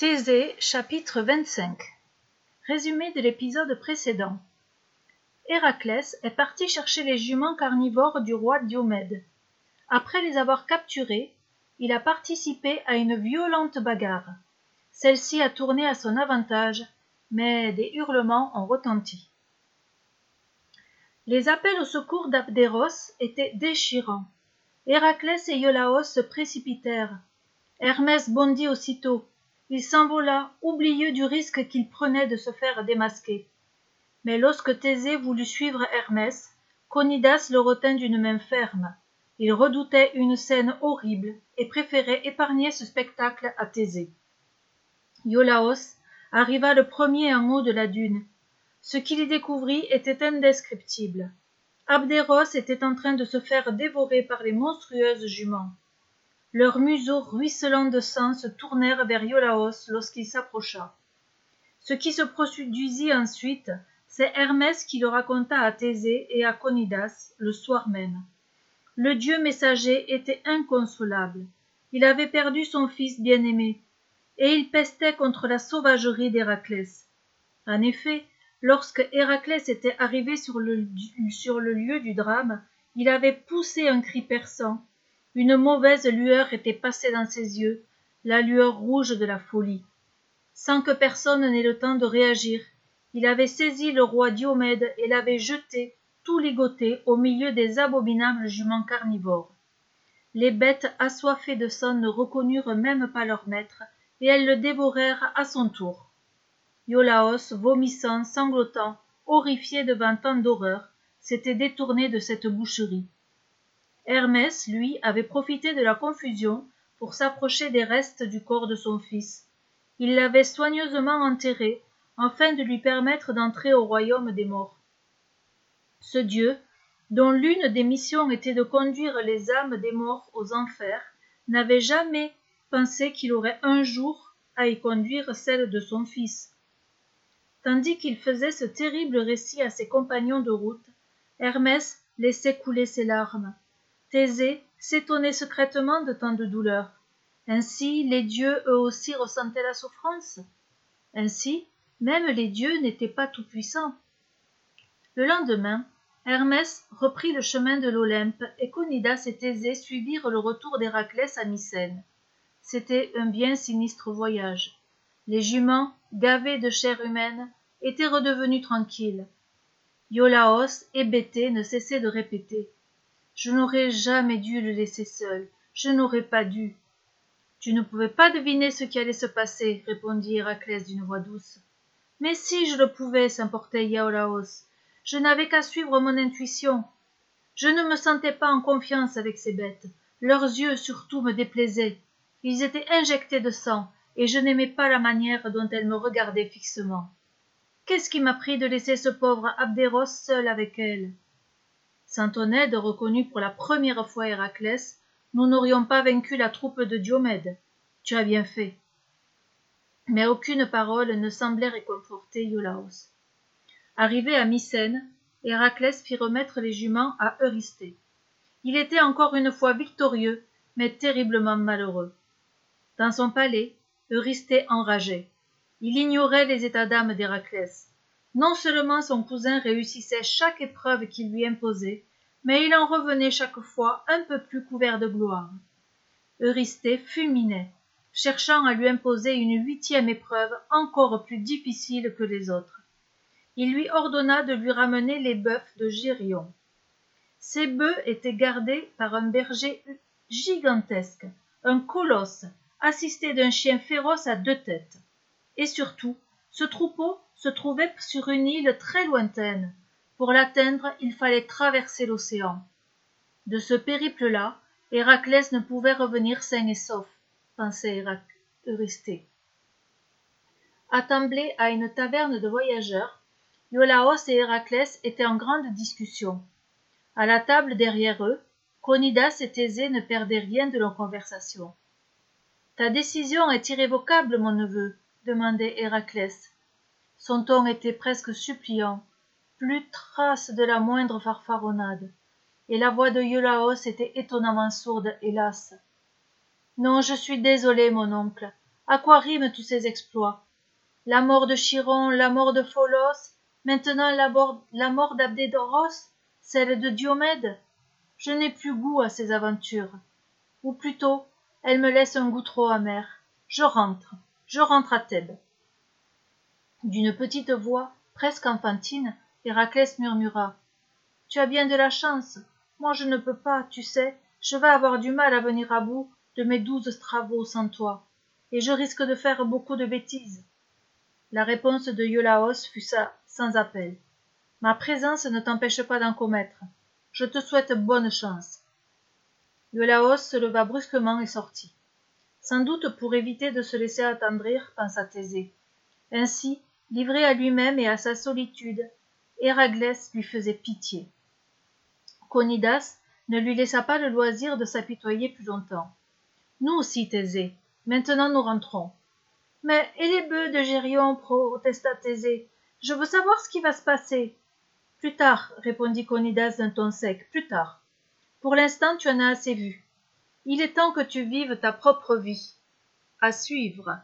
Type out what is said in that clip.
Thésée chapitre 25 Résumé de l'épisode précédent Héraclès est parti chercher les juments carnivores du roi Diomède. Après les avoir capturés, il a participé à une violente bagarre. Celle-ci a tourné à son avantage, mais des hurlements ont retenti. Les appels au secours d'Abderos étaient déchirants. Héraclès et Iolaos se précipitèrent. Hermès bondit aussitôt il s'envola, oublieux du risque qu'il prenait de se faire démasquer. Mais lorsque Thésée voulut suivre Hermès, Conidas le retint d'une main ferme. Il redoutait une scène horrible et préférait épargner ce spectacle à Thésée. Iolaos arriva le premier en haut de la dune. Ce qu'il y découvrit était indescriptible. Abderos était en train de se faire dévorer par les monstrueuses juments. Leurs museaux ruisselants de sang se tournèrent vers Iolaos lorsqu'il s'approcha. Ce qui se produisit ensuite, c'est Hermès qui le raconta à Thésée et à Conidas le soir même. Le dieu messager était inconsolable. Il avait perdu son fils bien-aimé, et il pestait contre la sauvagerie d'Héraclès. En effet, lorsque Héraclès était arrivé sur le, sur le lieu du drame, il avait poussé un cri perçant, une mauvaise lueur était passée dans ses yeux, la lueur rouge de la folie. Sans que personne n'ait le temps de réagir, il avait saisi le roi Diomède et l'avait jeté, tout ligoté, au milieu des abominables juments carnivores. Les bêtes assoiffées de sang ne reconnurent même pas leur maître, et elles le dévorèrent à son tour. Iolaos, vomissant, sanglotant, horrifié devant tant d'horreur, s'était détourné de cette boucherie. Hermès, lui, avait profité de la confusion pour s'approcher des restes du corps de son fils. Il l'avait soigneusement enterré, afin de lui permettre d'entrer au royaume des morts. Ce dieu, dont l'une des missions était de conduire les âmes des morts aux enfers, n'avait jamais pensé qu'il aurait un jour à y conduire celle de son fils. Tandis qu'il faisait ce terrible récit à ses compagnons de route, Hermès laissait couler ses larmes. Thésée s'étonnait secrètement de tant de douleur. Ainsi les dieux eux aussi ressentaient la souffrance. Ainsi, même les dieux n'étaient pas tout-puissants. Le lendemain, Hermès reprit le chemin de l'Olympe et Conidas et Thésée suivirent le retour d'Héraclès à Mycène. C'était un bien sinistre voyage. Les juments, gavés de chair humaine, étaient redevenus tranquilles. Iolaos, hébété, ne cessait de répéter je n'aurais jamais dû le laisser seul. Je n'aurais pas dû. Tu ne pouvais pas deviner ce qui allait se passer, répondit Héraclès d'une voix douce. Mais si je le pouvais, s'importait Iolaos. Je n'avais qu'à suivre mon intuition. Je ne me sentais pas en confiance avec ces bêtes. Leurs yeux surtout me déplaisaient. Ils étaient injectés de sang, et je n'aimais pas la manière dont elles me regardaient fixement. Qu'est-ce qui m'a pris de laisser ce pauvre Abderos seul avec elles Saint Onède reconnut pour la première fois Héraclès, nous n'aurions pas vaincu la troupe de Diomède. Tu as bien fait. Mais aucune parole ne semblait réconforter Iolaos. Arrivé à Mycène, Héraclès fit remettre les juments à Eurysthée. Il était encore une fois victorieux, mais terriblement malheureux. Dans son palais, Eurysthée enrageait. Il ignorait les états d'âme d'Héraclès. Non seulement son cousin réussissait chaque épreuve qu'il lui imposait, mais il en revenait chaque fois un peu plus couvert de gloire. Eurysthée fulminait, cherchant à lui imposer une huitième épreuve encore plus difficile que les autres. Il lui ordonna de lui ramener les bœufs de Gérion. Ces bœufs étaient gardés par un berger gigantesque, un colosse, assisté d'un chien féroce à deux têtes. Et surtout, ce troupeau se trouvait sur une île très lointaine. Pour l'atteindre, il fallait traverser l'océan. De ce périple-là, Héraclès ne pouvait revenir sain et sauf, pensait Eurysthée. Attemblés à une taverne de voyageurs, Iolaos et Héraclès étaient en grande discussion. À la table derrière eux, Conidas et Thésée ne perdaient rien de leur conversation. Ta décision est irrévocable, mon neveu, demandait Héraclès. Son ton était presque suppliant, plus trace de la moindre farfaronnade, et la voix de Iolaos était étonnamment sourde, hélas. Non, je suis désolé, mon oncle. À quoi riment tous ces exploits? La mort de Chiron, la mort de Pholos, maintenant la mort, d'Abdédoros, celle de Diomède? Je n'ai plus goût à ces aventures. Ou plutôt, elles me laissent un goût trop amer. Je rentre, je rentre à Thèbes. D'une petite voix, presque enfantine, Héraclès murmura. Tu as bien de la chance. Moi je ne peux pas, tu sais, je vais avoir du mal à venir à bout de mes douze travaux sans toi, et je risque de faire beaucoup de bêtises. La réponse de Iolaos fut ça, sans appel. Ma présence ne t'empêche pas d'en commettre. Je te souhaite bonne chance. Iolaos se leva brusquement et sortit. Sans doute pour éviter de se laisser attendrir, pensa Thésée. Ainsi, livré à lui-même et à sa solitude, Héraclès lui faisait pitié. Conidas ne lui laissa pas le loisir de s'apitoyer plus longtemps. Nous aussi, Thésée, maintenant nous rentrons. Mais et les bœufs de Gérion protesta Thésée. Je veux savoir ce qui va se passer. Plus tard, répondit Conidas d'un ton sec, plus tard. Pour l'instant, tu en as assez vu. Il est temps que tu vives ta propre vie. À suivre.